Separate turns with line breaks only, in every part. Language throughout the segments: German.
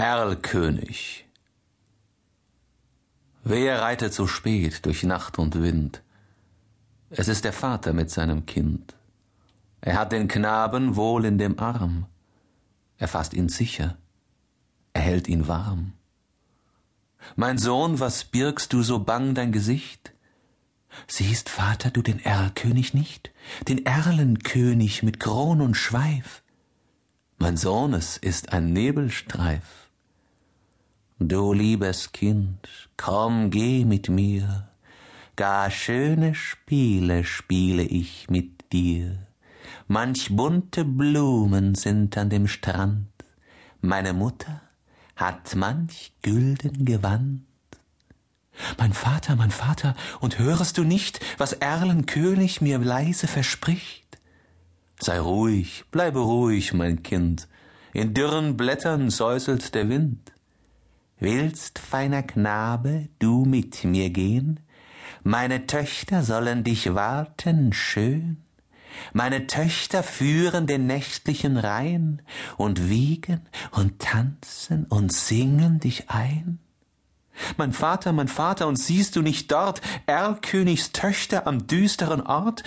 Erlkönig. Wer reitet so spät durch Nacht und Wind? Es ist der Vater mit seinem Kind. Er hat den Knaben wohl in dem Arm. Er fasst ihn sicher. Er hält ihn warm. Mein Sohn, was birgst du so bang dein Gesicht? Siehst, Vater, du den Erlkönig nicht? Den Erlenkönig mit Kron und Schweif? Mein Sohn, es ist ein Nebelstreif. Du liebes Kind, komm, geh mit mir, gar schöne Spiele spiele ich mit dir. Manch bunte Blumen sind an dem Strand, meine Mutter hat manch gülden Gewand. Mein Vater, mein Vater, und hörest du nicht, was Erlenkönig mir leise verspricht? Sei ruhig, bleibe ruhig, mein Kind, in dürren Blättern säuselt der Wind. Willst, feiner Knabe, du mit mir gehen? Meine Töchter sollen dich warten schön. Meine Töchter führen den nächtlichen Reihen und wiegen und tanzen und singen dich ein. Mein Vater, mein Vater, und siehst du nicht dort Erlkönigs Töchter am düsteren Ort?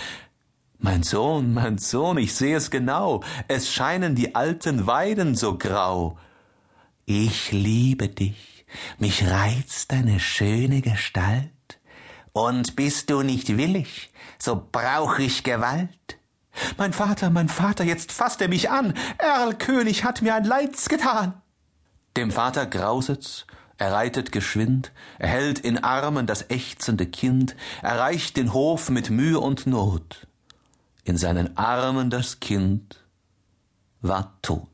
Mein Sohn, mein Sohn, ich seh es genau, es scheinen die alten Weiden so grau. Ich liebe dich, mich reizt deine schöne Gestalt, und bist du nicht willig, so brauch ich Gewalt. Mein Vater, mein Vater, jetzt fasst er mich an, Erlkönig hat mir ein Leids getan. Dem Vater grauset's, er reitet geschwind, er hält in Armen das ächzende Kind, erreicht den Hof mit Mühe und Not. In seinen Armen das Kind war tot.